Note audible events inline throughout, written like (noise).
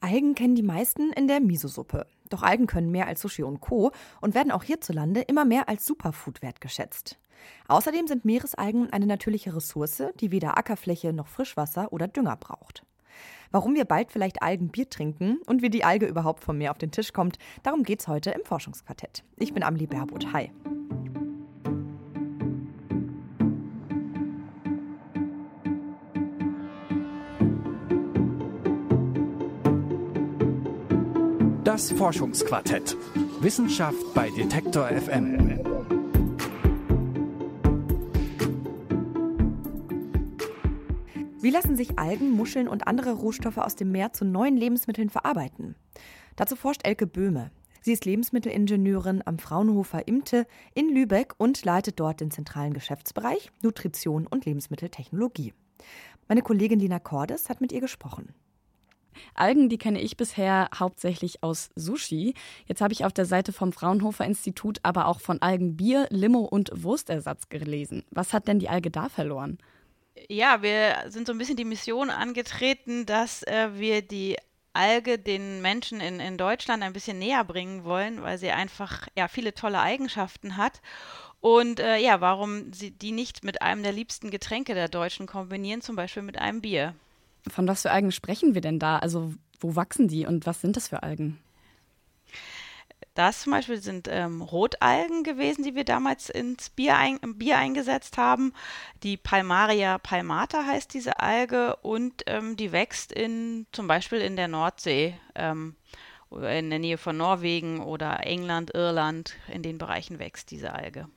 Algen kennen die meisten in der Miso-Suppe. Doch Algen können mehr als Sushi und Co. und werden auch hierzulande immer mehr als Superfood wertgeschätzt. Außerdem sind Meeresalgen eine natürliche Ressource, die weder Ackerfläche noch Frischwasser oder Dünger braucht. Warum wir bald vielleicht Algenbier trinken und wie die Alge überhaupt vom Meer auf den Tisch kommt, darum geht's heute im Forschungsquartett. Ich bin Amelie Berbot. Hi. Das Forschungsquartett. Wissenschaft bei Detektor FM. Wie lassen sich Algen, Muscheln und andere Rohstoffe aus dem Meer zu neuen Lebensmitteln verarbeiten? Dazu forscht Elke Böhme. Sie ist Lebensmittelingenieurin am Fraunhofer Imte in Lübeck und leitet dort den zentralen Geschäftsbereich Nutrition und Lebensmitteltechnologie. Meine Kollegin Lina Cordes hat mit ihr gesprochen. Algen, die kenne ich bisher hauptsächlich aus Sushi. Jetzt habe ich auf der Seite vom Fraunhofer Institut aber auch von Algenbier, Limo und Wurstersatz gelesen. Was hat denn die Alge da verloren? Ja, wir sind so ein bisschen die Mission angetreten, dass äh, wir die Alge den Menschen in, in Deutschland ein bisschen näher bringen wollen, weil sie einfach ja viele tolle Eigenschaften hat. Und äh, ja, warum sie die nicht mit einem der liebsten Getränke der Deutschen kombinieren, zum Beispiel mit einem Bier. Von was für Algen sprechen wir denn da? Also wo wachsen die und was sind das für Algen? Das zum Beispiel sind ähm, Rotalgen gewesen, die wir damals ins Bier, ein, im Bier eingesetzt haben. Die Palmaria palmata heißt diese Alge und ähm, die wächst in, zum Beispiel in der Nordsee, ähm, in der Nähe von Norwegen oder England, Irland. In den Bereichen wächst diese Alge.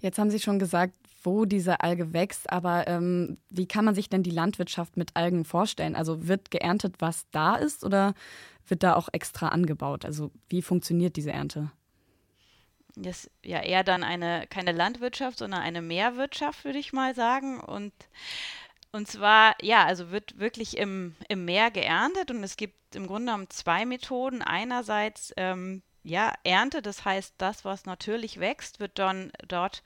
Jetzt haben Sie schon gesagt, wo diese Alge wächst, aber ähm, wie kann man sich denn die Landwirtschaft mit Algen vorstellen? Also wird geerntet, was da ist oder wird da auch extra angebaut? Also wie funktioniert diese Ernte? Das ist ja eher dann eine, keine Landwirtschaft, sondern eine Meerwirtschaft, würde ich mal sagen. Und, und zwar, ja, also wird wirklich im, im Meer geerntet und es gibt im Grunde genommen zwei Methoden. Einerseits ähm, ja, Ernte, das heißt, das, was natürlich wächst, wird dann dort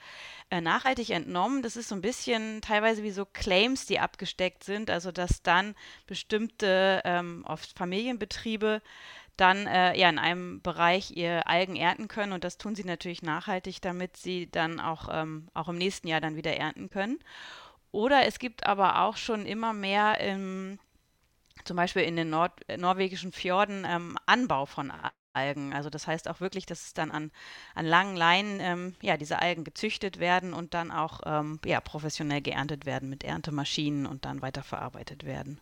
äh, nachhaltig entnommen. Das ist so ein bisschen teilweise wie so Claims, die abgesteckt sind, also dass dann bestimmte, ähm, oft Familienbetriebe, dann äh, ja in einem Bereich ihr Algen ernten können und das tun sie natürlich nachhaltig, damit sie dann auch, ähm, auch im nächsten Jahr dann wieder ernten können. Oder es gibt aber auch schon immer mehr im, zum Beispiel in den Nord norwegischen Fjorden ähm, Anbau von Algen. Also das heißt auch wirklich, dass es dann an, an langen Leinen ähm, ja, diese Algen gezüchtet werden und dann auch ähm, ja, professionell geerntet werden mit Erntemaschinen und dann weiterverarbeitet werden.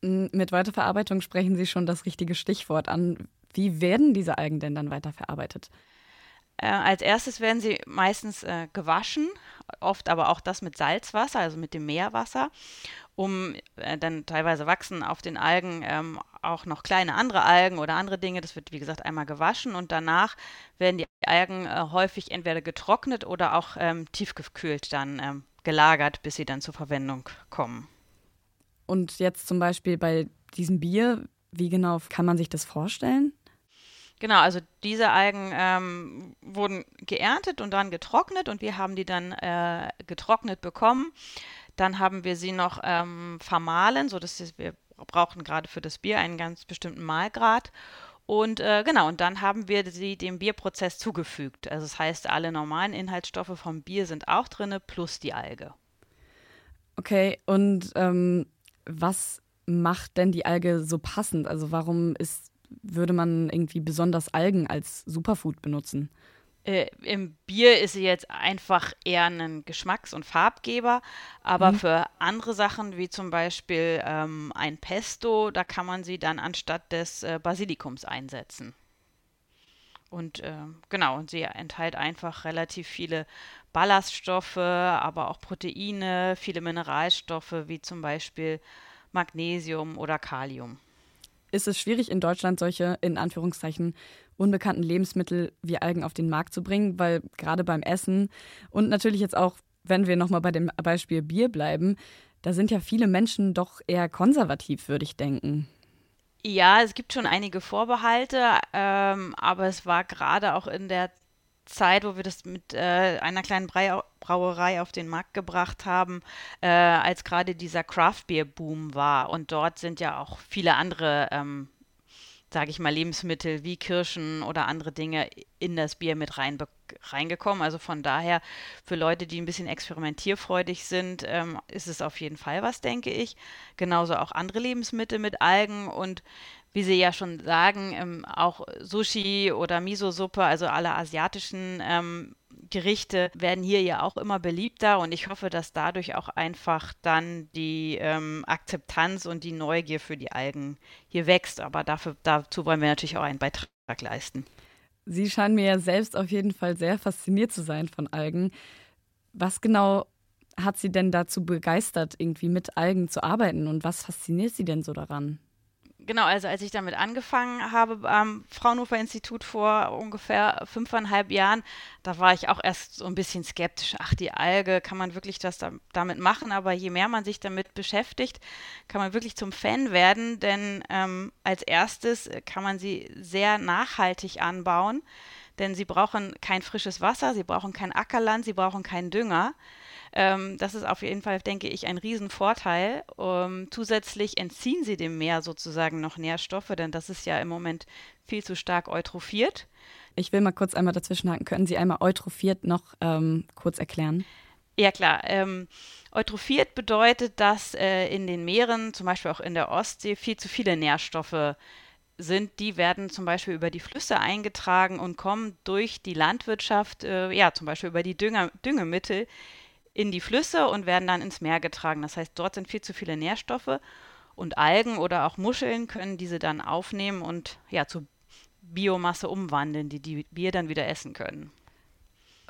Mit Weiterverarbeitung sprechen Sie schon das richtige Stichwort an. Wie werden diese Algen denn dann weiterverarbeitet? Äh, als erstes werden sie meistens äh, gewaschen, oft aber auch das mit Salzwasser, also mit dem Meerwasser, um äh, dann teilweise wachsen auf den Algen ähm, auch noch kleine andere Algen oder andere Dinge. Das wird, wie gesagt, einmal gewaschen und danach werden die Algen äh, häufig entweder getrocknet oder auch ähm, tiefgekühlt dann ähm, gelagert, bis sie dann zur Verwendung kommen. Und jetzt zum Beispiel bei diesem Bier, wie genau kann man sich das vorstellen? Genau, also diese Algen ähm, wurden geerntet und dann getrocknet und wir haben die dann äh, getrocknet bekommen. Dann haben wir sie noch ähm, vermahlen, sodass wir brauchen gerade für das Bier einen ganz bestimmten Mahlgrad. Und äh, genau, und dann haben wir sie dem Bierprozess zugefügt. Also das heißt, alle normalen Inhaltsstoffe vom Bier sind auch drin, plus die Alge. Okay, und ähm, was macht denn die Alge so passend? Also warum ist würde man irgendwie besonders Algen als Superfood benutzen? Äh, Im Bier ist sie jetzt einfach eher ein Geschmacks- und Farbgeber, aber mhm. für andere Sachen wie zum Beispiel ähm, ein Pesto, da kann man sie dann anstatt des äh, Basilikums einsetzen. Und äh, genau, und sie enthält einfach relativ viele Ballaststoffe, aber auch Proteine, viele Mineralstoffe wie zum Beispiel Magnesium oder Kalium ist es schwierig in Deutschland solche in Anführungszeichen unbekannten Lebensmittel wie Algen auf den Markt zu bringen, weil gerade beim Essen und natürlich jetzt auch, wenn wir nochmal bei dem Beispiel Bier bleiben, da sind ja viele Menschen doch eher konservativ, würde ich denken. Ja, es gibt schon einige Vorbehalte, ähm, aber es war gerade auch in der Zeit, wo wir das mit äh, einer kleinen Brauerei auf den Markt gebracht haben, äh, als gerade dieser Craft Beer Boom war. Und dort sind ja auch viele andere, ähm, sage ich mal, Lebensmittel wie Kirschen oder andere Dinge in das Bier mit rein, reingekommen. Also von daher, für Leute, die ein bisschen experimentierfreudig sind, ähm, ist es auf jeden Fall was, denke ich. Genauso auch andere Lebensmittel mit Algen und wie Sie ja schon sagen, ähm, auch Sushi oder Miso-Suppe, also alle asiatischen ähm, Gerichte werden hier ja auch immer beliebter und ich hoffe, dass dadurch auch einfach dann die ähm, Akzeptanz und die Neugier für die Algen hier wächst. Aber dafür, dazu wollen wir natürlich auch einen Beitrag leisten. Sie scheinen mir ja selbst auf jeden Fall sehr fasziniert zu sein von Algen. Was genau hat Sie denn dazu begeistert, irgendwie mit Algen zu arbeiten und was fasziniert Sie denn so daran? Genau, also als ich damit angefangen habe am Fraunhofer Institut vor ungefähr fünfeinhalb Jahren, da war ich auch erst so ein bisschen skeptisch. Ach, die Alge, kann man wirklich das da, damit machen? Aber je mehr man sich damit beschäftigt, kann man wirklich zum Fan werden, denn ähm, als erstes kann man sie sehr nachhaltig anbauen, denn sie brauchen kein frisches Wasser, sie brauchen kein Ackerland, sie brauchen keinen Dünger. Ähm, das ist auf jeden Fall, denke ich, ein Riesenvorteil. Um, zusätzlich entziehen sie dem Meer sozusagen noch Nährstoffe, denn das ist ja im Moment viel zu stark eutrophiert. Ich will mal kurz einmal dazwischenhaken. Können Sie einmal eutrophiert noch ähm, kurz erklären? Ja, klar. Ähm, eutrophiert bedeutet, dass äh, in den Meeren, zum Beispiel auch in der Ostsee, viel zu viele Nährstoffe sind, die werden zum Beispiel über die Flüsse eingetragen und kommen durch die Landwirtschaft, äh, ja, zum Beispiel über die Dünger, Düngemittel in die Flüsse und werden dann ins Meer getragen. Das heißt, dort sind viel zu viele Nährstoffe und Algen oder auch Muscheln können diese dann aufnehmen und ja zu Biomasse umwandeln, die, die wir dann wieder essen können.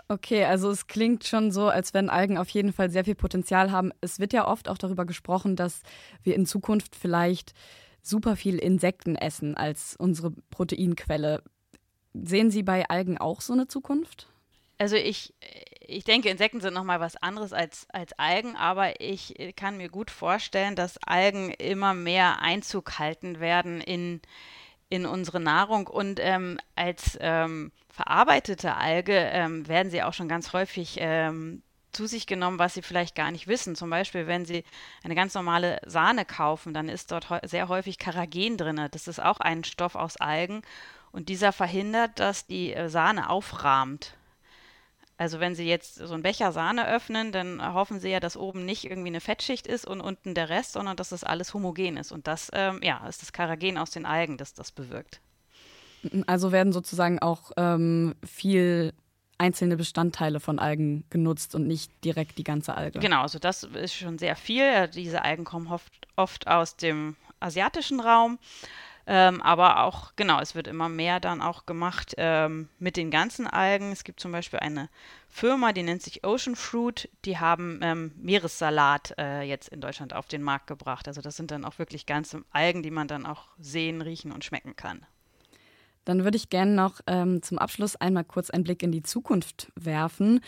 Okay, also es klingt schon so, als wenn Algen auf jeden Fall sehr viel Potenzial haben. Es wird ja oft auch darüber gesprochen, dass wir in Zukunft vielleicht super viel Insekten essen als unsere Proteinquelle. Sehen Sie bei Algen auch so eine Zukunft? Also ich, ich denke, Insekten sind nochmal was anderes als, als Algen, aber ich kann mir gut vorstellen, dass Algen immer mehr Einzug halten werden in, in unsere Nahrung und ähm, als ähm, verarbeitete Alge ähm, werden sie auch schon ganz häufig ähm, zu sich genommen, was sie vielleicht gar nicht wissen. Zum Beispiel, wenn sie eine ganz normale Sahne kaufen, dann ist dort sehr häufig Karagen drin. Das ist auch ein Stoff aus Algen und dieser verhindert, dass die äh, Sahne aufrahmt. Also wenn Sie jetzt so einen Becher Sahne öffnen, dann hoffen Sie ja, dass oben nicht irgendwie eine Fettschicht ist und unten der Rest, sondern dass das alles homogen ist. Und das, ähm, ja, ist das Karagen aus den Algen, das das bewirkt. Also werden sozusagen auch ähm, viel einzelne Bestandteile von Algen genutzt und nicht direkt die ganze Alge. Genau, also das ist schon sehr viel. Diese Algen kommen oft, oft aus dem asiatischen Raum. Ähm, aber auch, genau, es wird immer mehr dann auch gemacht ähm, mit den ganzen Algen. Es gibt zum Beispiel eine Firma, die nennt sich Ocean Fruit. Die haben ähm, Meeressalat äh, jetzt in Deutschland auf den Markt gebracht. Also das sind dann auch wirklich ganze Algen, die man dann auch sehen, riechen und schmecken kann. Dann würde ich gerne noch ähm, zum Abschluss einmal kurz einen Blick in die Zukunft werfen.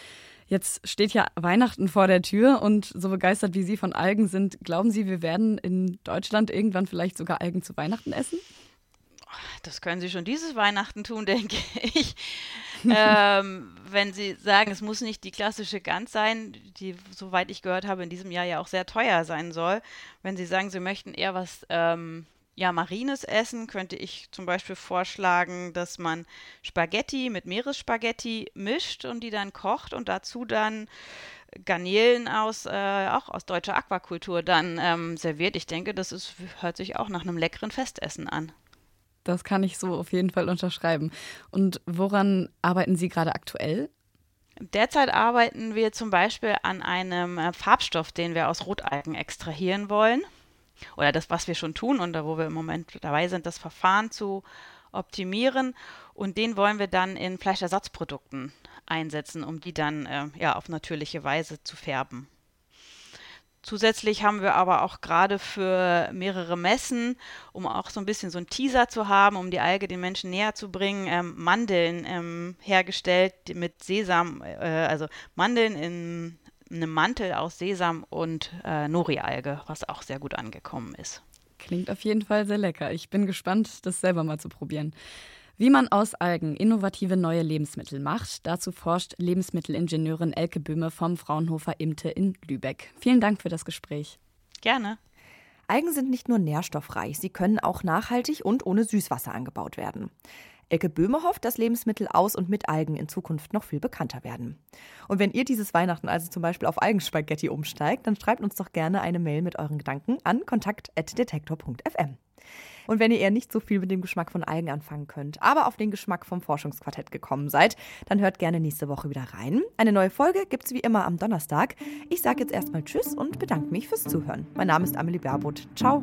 Jetzt steht ja Weihnachten vor der Tür und so begeistert wie Sie von Algen sind, glauben Sie, wir werden in Deutschland irgendwann vielleicht sogar Algen zu Weihnachten essen? Das können Sie schon dieses Weihnachten tun, (laughs) denke ich. ähm, wenn Sie sagen, es muss nicht die klassische Gans sein, die, soweit ich gehört habe, in diesem Jahr ja auch sehr teuer sein soll. Wenn Sie sagen, Sie möchten eher was ähm, ja, marines Essen könnte ich zum Beispiel vorschlagen, dass man Spaghetti mit Meeresspaghetti mischt und die dann kocht und dazu dann Garnelen aus, äh, auch aus deutscher Aquakultur dann ähm, serviert. Ich denke, das ist, hört sich auch nach einem leckeren Festessen an. Das kann ich so auf jeden Fall unterschreiben. Und woran arbeiten Sie gerade aktuell? Derzeit arbeiten wir zum Beispiel an einem äh, Farbstoff, den wir aus Rotalgen extrahieren wollen oder das, was wir schon tun und da, wo wir im Moment dabei sind, das Verfahren zu optimieren. Und den wollen wir dann in Fleischersatzprodukten einsetzen, um die dann äh, ja, auf natürliche Weise zu färben. Zusätzlich haben wir aber auch gerade für mehrere Messen, um auch so ein bisschen so einen Teaser zu haben, um die Alge den Menschen näher zu bringen, ähm, Mandeln ähm, hergestellt mit Sesam, äh, also Mandeln in einem Mantel aus Sesam und äh, Nori-Alge, was auch sehr gut angekommen ist. Klingt auf jeden Fall sehr lecker. Ich bin gespannt, das selber mal zu probieren. Wie man aus Algen innovative neue Lebensmittel macht, dazu forscht Lebensmittelingenieurin Elke Böhme vom Fraunhofer Imte in Lübeck. Vielen Dank für das Gespräch. Gerne. Algen sind nicht nur nährstoffreich, sie können auch nachhaltig und ohne Süßwasser angebaut werden. Elke Böhme hofft, dass Lebensmittel aus und mit Algen in Zukunft noch viel bekannter werden. Und wenn ihr dieses Weihnachten also zum Beispiel auf Algenspaghetti umsteigt, dann schreibt uns doch gerne eine Mail mit euren Gedanken an kontakt.detektor.fm. Und wenn ihr eher nicht so viel mit dem Geschmack von Algen anfangen könnt, aber auf den Geschmack vom Forschungsquartett gekommen seid, dann hört gerne nächste Woche wieder rein. Eine neue Folge gibt es wie immer am Donnerstag. Ich sage jetzt erstmal Tschüss und bedanke mich fürs Zuhören. Mein Name ist Amelie Berbot. Ciao.